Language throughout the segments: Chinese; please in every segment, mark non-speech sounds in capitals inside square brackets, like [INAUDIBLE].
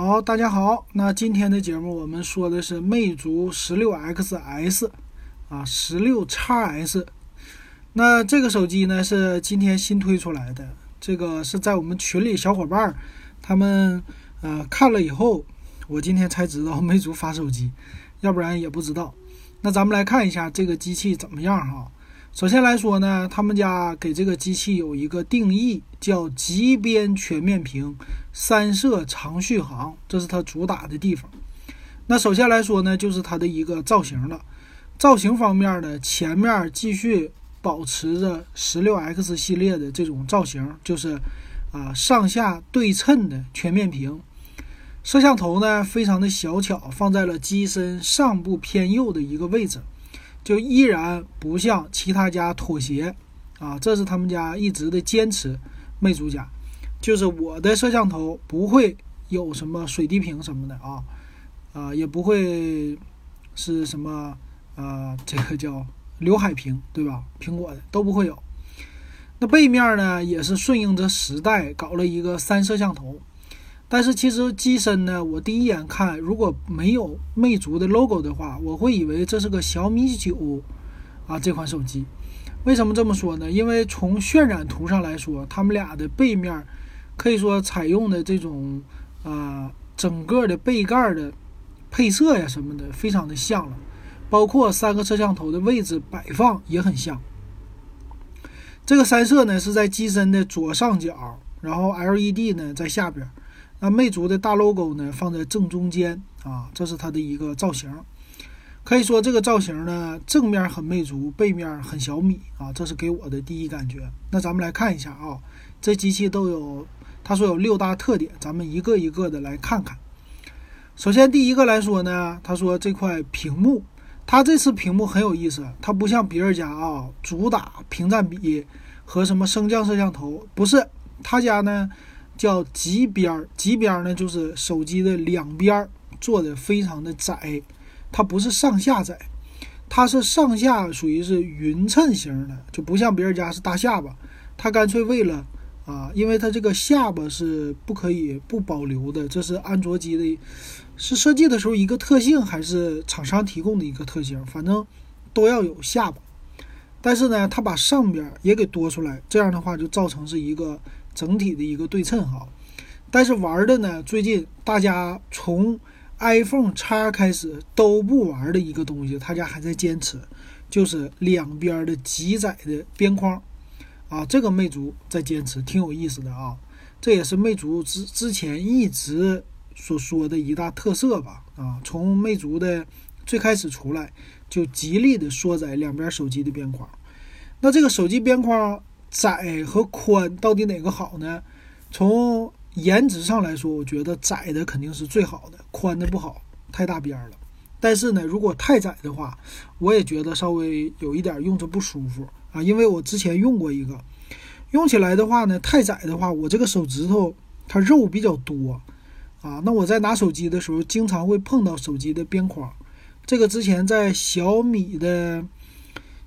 好，大家好。那今天的节目我们说的是魅族十六 XS 啊，十六 XS。那这个手机呢是今天新推出来的，这个是在我们群里小伙伴他们呃看了以后，我今天才知道魅族发手机，要不然也不知道。那咱们来看一下这个机器怎么样哈。首先来说呢，他们家给这个机器有一个定义，叫极边全面屏，三摄长续航，这是它主打的地方。那首先来说呢，就是它的一个造型了。造型方面呢，前面继续保持着十六 X 系列的这种造型，就是啊上下对称的全面屏。摄像头呢，非常的小巧，放在了机身上部偏右的一个位置。就依然不向其他家妥协啊，这是他们家一直的坚持。魅族家就是我的摄像头不会有什么水滴屏什么的啊，啊也不会是什么啊这个叫刘海屏对吧？苹果的都不会有。那背面呢也是顺应着时代搞了一个三摄像头。但是其实机身呢，我第一眼看如果没有魅族的 logo 的话，我会以为这是个小米九啊这款手机。为什么这么说呢？因为从渲染图上来说，他们俩的背面可以说采用的这种啊整个的背盖的配色呀什么的非常的像了，包括三个摄像头的位置摆放也很像。这个三摄呢是在机身的左上角，然后 LED 呢在下边。那魅族的大 logo 呢，放在正中间啊，这是它的一个造型。可以说这个造型呢，正面很魅族，背面很小米啊，这是给我的第一感觉。那咱们来看一下啊，这机器都有，他说有六大特点，咱们一个一个的来看看。首先第一个来说呢，他说这块屏幕，它这次屏幕很有意思，它不像别人家啊，主打屏占比和什么升降摄像头，不是，他家呢。叫极边儿，极边儿呢，就是手机的两边儿做的非常的窄，它不是上下窄，它是上下属于是匀称型的，就不像别人家是大下巴，它干脆为了啊，因为它这个下巴是不可以不保留的，这是安卓机的，是设计的时候一个特性，还是厂商提供的一个特性，反正都要有下巴，但是呢，它把上边也给多出来，这样的话就造成是一个。整体的一个对称哈，但是玩的呢，最近大家从 iPhone X 开始都不玩的一个东西，他家还在坚持，就是两边的极窄的边框。啊，这个魅族在坚持，挺有意思的啊，这也是魅族之之前一直所说的一大特色吧。啊，从魅族的最开始出来就极力的缩窄两边手机的边框，那这个手机边框。窄和宽到底哪个好呢？从颜值上来说，我觉得窄的肯定是最好的，宽的不好，太大边了。但是呢，如果太窄的话，我也觉得稍微有一点用着不舒服啊。因为我之前用过一个，用起来的话呢，太窄的话，我这个手指头它肉比较多啊。那我在拿手机的时候，经常会碰到手机的边框。这个之前在小米的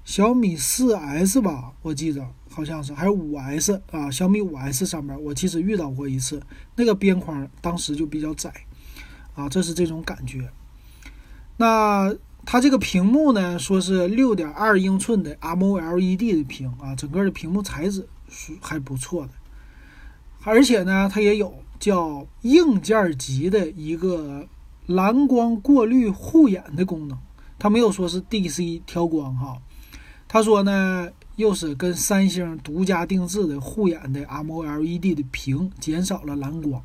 小米四 S 吧，我记着。好像是还有五 S 啊，小米五 S 上面我其实遇到过一次，那个边框当时就比较窄啊，这是这种感觉。那它这个屏幕呢，说是六点二英寸的 AMOLED 的屏啊，整个的屏幕材质是还不错的，而且呢，它也有叫硬件级的一个蓝光过滤护眼的功能，它没有说是 DC 调光哈，他说呢。又是跟三星独家定制的护眼的 AMOLED 的屏，减少了蓝光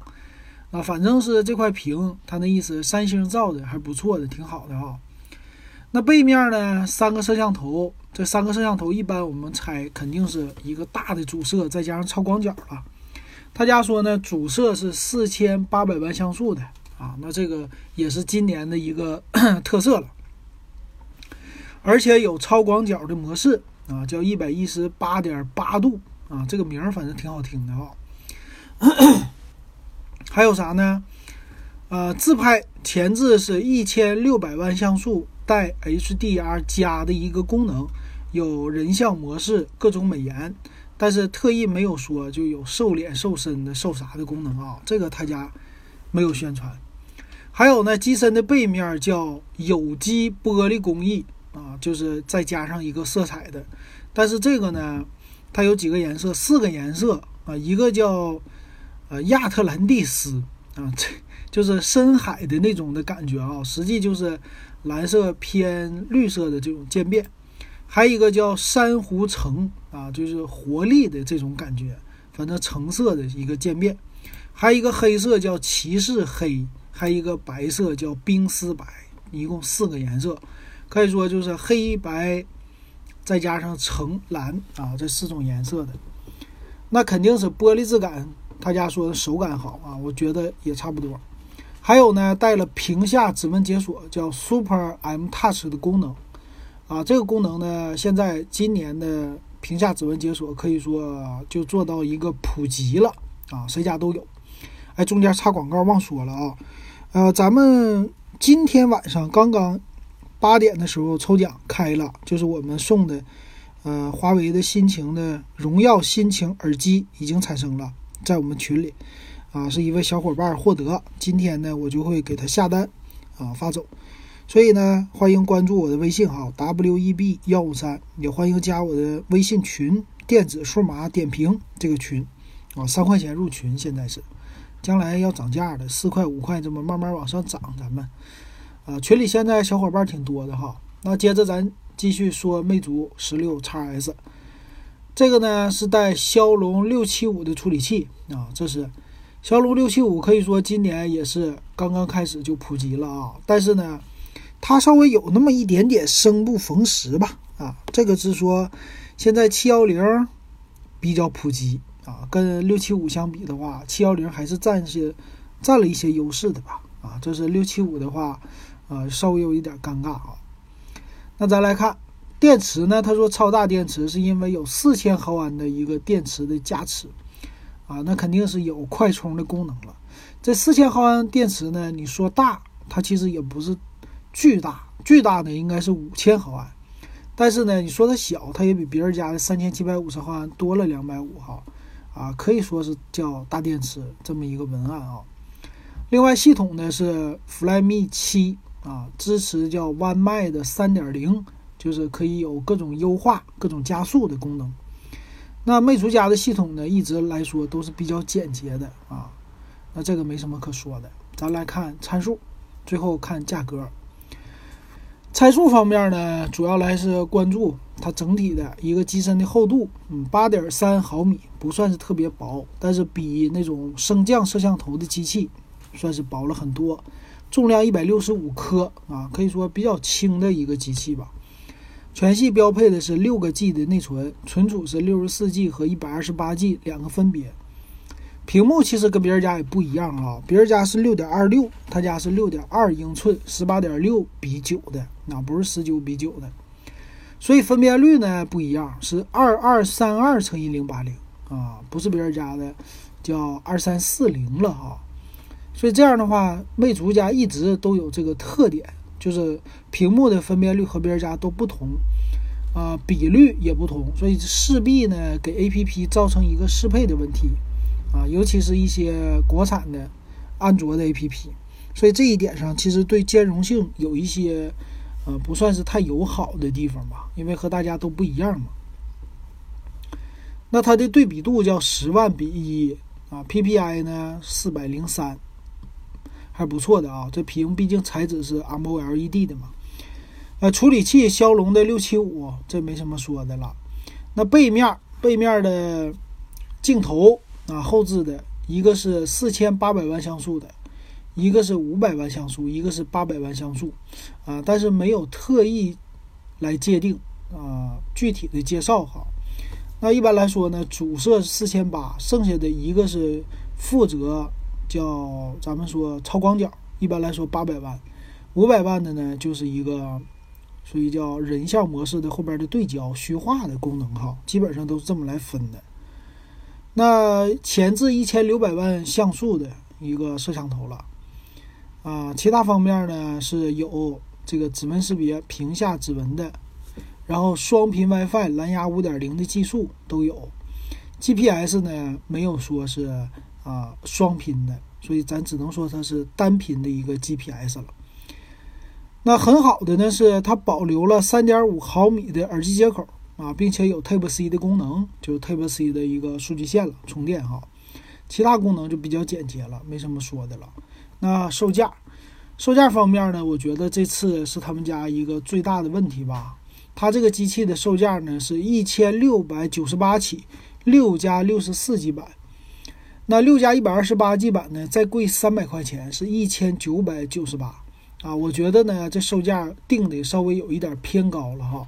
啊，反正是这块屏，它那意思三星造的还不错的，挺好的啊。那背面呢，三个摄像头，这三个摄像头一般我们猜肯定是一个大的主摄，再加上超广角了。他家说呢，主摄是四千八百万像素的啊，那这个也是今年的一个 [COUGHS] 特色了，而且有超广角的模式。啊，叫一百一十八点八度啊，这个名儿反正挺好听的啊。[COUGHS] 还有啥呢？呃，自拍前置是一千六百万像素，带 HDR 加的一个功能，有人像模式，各种美颜，但是特意没有说就有瘦脸、瘦身的、瘦啥的功能啊。这个他家没有宣传。还有呢，机身的背面叫有机玻璃工艺啊，就是再加上一个色彩的。但是这个呢，它有几个颜色，四个颜色啊，一个叫呃亚特兰蒂斯啊，[LAUGHS] 这就是深海的那种的感觉啊，实际就是蓝色偏绿色的这种渐变。还有一个叫珊瑚橙啊，就是活力的这种感觉，反正橙色的一个渐变。还有一个黑色叫骑士黑。还有一个白色叫冰丝白，一共四个颜色，可以说就是黑白再加上橙蓝啊，这四种颜色的，那肯定是玻璃质感。他家说的手感好啊，我觉得也差不多。还有呢，带了屏下指纹解锁，叫 Super M Touch 的功能啊。这个功能呢，现在今年的屏下指纹解锁可以说就做到一个普及了啊，谁家都有。哎，中间插广告忘说了啊。呃，咱们今天晚上刚刚八点的时候抽奖开了，就是我们送的，呃，华为的心情的荣耀心情耳机已经产生了，在我们群里，啊，是一位小伙伴获得，今天呢我就会给他下单，啊，发走，所以呢，欢迎关注我的微信号 w e b 幺五三，也欢迎加我的微信群电子数码点评这个群，啊，三块钱入群，现在是。将来要涨价的，四块五块这么慢慢往上涨，咱们啊群里现在小伙伴挺多的哈。那接着咱继续说魅族十六 x S，这个呢是带骁龙六七五的处理器啊，这是骁龙六七五，可以说今年也是刚刚开始就普及了啊。但是呢，它稍微有那么一点点生不逢时吧啊，这个是说现在七幺零比较普及。啊，跟六七五相比的话，七幺零还是占些占了一些优势的吧。啊，这是六七五的话，啊，稍微有一点尴尬啊。那咱来看电池呢？他说超大电池是因为有四千毫安的一个电池的加持啊，那肯定是有快充的功能了。这四千毫安电池呢，你说大，它其实也不是巨大，巨大的应该是五千毫安。但是呢，你说它小，它也比别人家的三千七百五十毫安多了两百五毫。啊，可以说是叫大电池这么一个文案啊。另外，系统呢是 Flyme 七啊，支持叫 One m 的三点零，就是可以有各种优化、各种加速的功能。那魅族家的系统呢，一直来说都是比较简洁的啊。那这个没什么可说的，咱来看参数，最后看价格。参数方面呢，主要来是关注它整体的一个机身的厚度，嗯，八点三毫米，不算是特别薄，但是比那种升降摄像头的机器算是薄了很多。重量一百六十五克啊，可以说比较轻的一个机器吧。全系标配的是六个 G 的内存，存储是六十四 G 和一百二十八 G 两个分别。屏幕其实跟别人家也不一样啊，别人家是六点二六，他家是六点二英寸，十八点六比九的，那不是十九比九的，所以分辨率呢不一样，是二二三二乘以零八零啊，不是别人家的叫二三四零了哈。所以这样的话，魅族家一直都有这个特点，就是屏幕的分辨率和别人家都不同啊，比率也不同，所以势必呢给 APP 造成一个适配的问题。啊，尤其是一些国产的安卓的 APP，所以这一点上其实对兼容性有一些呃不算是太友好的地方吧，因为和大家都不一样嘛。那它的对比度叫十万比一啊，PPI 呢四百零三，还不错的啊。这屏毕竟材质是 M O L E D 的嘛。呃，处理器骁龙的六七五，这没什么说的了。那背面背面的镜头。啊，后置的一个是四千八百万像素的，一个是五百万像素，一个是八百万像素，啊，但是没有特意来界定啊具体的介绍哈。那一般来说呢，主摄四千八，剩下的一个是负责叫咱们说超广角，一般来说八百万，五百万的呢就是一个属于叫人像模式的后边的对焦虚化的功能哈，基本上都是这么来分的。那前置一千六百万像素的一个摄像头了，啊，其他方面呢是有这个指纹识别、屏下指纹的，然后双频 WiFi、蓝牙五点零的技术都有，GPS 呢没有说是啊双频的，所以咱只能说它是单频的一个 GPS 了。那很好的呢，是它保留了3.5毫米的耳机接口啊，并且有 Type C 的功能，就是 Type C 的一个数据线了，充电哈。其他功能就比较简洁了，没什么说的了。那售价，售价方面呢，我觉得这次是他们家一个最大的问题吧。它这个机器的售价呢是一千六百九十八起，六加六十四 G 版。那六加一百二十八 G 版呢，再贵三百块钱，是一千九百九十八啊。我觉得呢，这售价定的稍微有一点偏高了哈。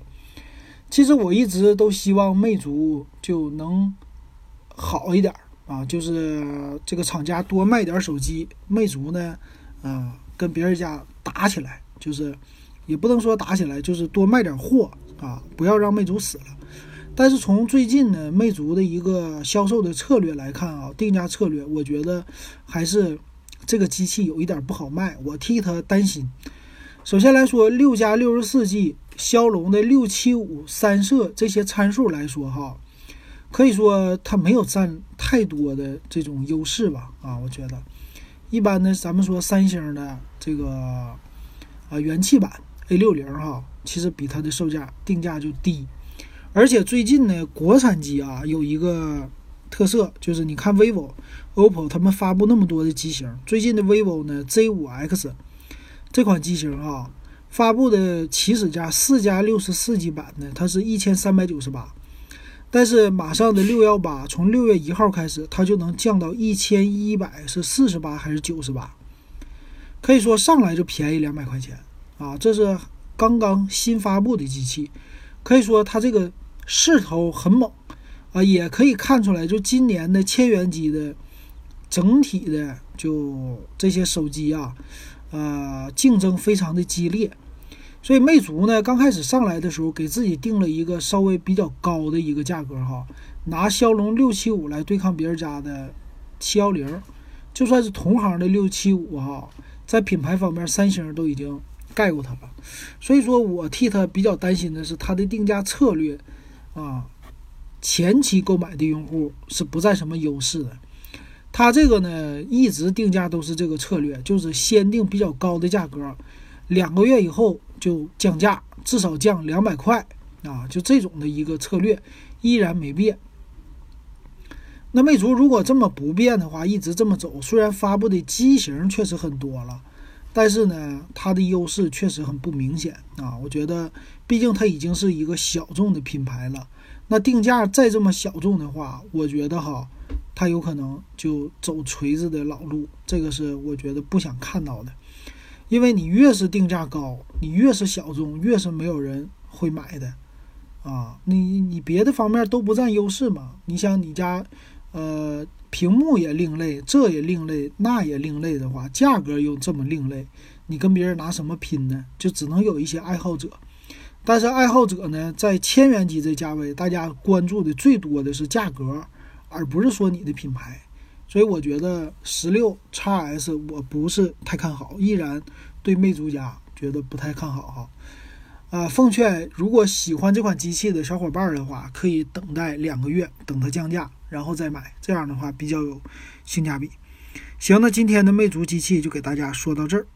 其实我一直都希望魅族就能好一点。啊，就是这个厂家多卖点手机，魅族呢，啊，跟别人家打起来，就是也不能说打起来，就是多卖点货啊，不要让魅族死了。但是从最近呢，魅族的一个销售的策略来看啊，定价策略，我觉得还是这个机器有一点不好卖，我替他担心。首先来说，六加六十四 G 骁龙的六七五三摄这些参数来说，哈。可以说它没有占太多的这种优势吧，啊，我觉得，一般呢咱们说三星的这个啊元气版 A 六零哈，其实比它的售价定价就低，而且最近呢，国产机啊有一个特色，就是你看 vivo、OPPO 他们发布那么多的机型，最近的 vivo 呢 Z 五 X 这款机型啊，发布的起始价四加六十四 G 版的，它是一千三百九十八。但是马上的六幺八，从六月一号开始，它就能降到一千一百是四十八还是九十八？可以说上来就便宜两百块钱啊！这是刚刚新发布的机器，可以说它这个势头很猛啊！也可以看出来，就今年的千元机的整体的就这些手机啊，呃，竞争非常的激烈。所以魅族呢，刚开始上来的时候，给自己定了一个稍微比较高的一个价格哈，拿骁龙六七五来对抗别人家的七幺零，就算是同行的六七五哈，在品牌方面，三星都已经盖过它了。所以说我替他比较担心的是它的定价策略啊，前期购买的用户是不占什么优势的。它这个呢，一直定价都是这个策略，就是先定比较高的价格，两个月以后。就降价，至少降两百块啊！就这种的一个策略依然没变。那魅族如果这么不变的话，一直这么走，虽然发布的机型确实很多了，但是呢，它的优势确实很不明显啊！我觉得，毕竟它已经是一个小众的品牌了，那定价再这么小众的话，我觉得哈，它有可能就走锤子的老路，这个是我觉得不想看到的。因为你越是定价高，你越是小众，越是没有人会买的，啊，你你别的方面都不占优势嘛？你想你家，呃，屏幕也另类，这也另类，那也另类的话，价格又这么另类，你跟别人拿什么拼呢？就只能有一些爱好者，但是爱好者呢，在千元机这价位，大家关注的最多的是价格，而不是说你的品牌。所以我觉得十六 x S 我不是太看好，依然对魅族家觉得不太看好哈。啊，奉劝如果喜欢这款机器的小伙伴的话，可以等待两个月，等它降价，然后再买，这样的话比较有性价比。行，那今天的魅族机器就给大家说到这儿。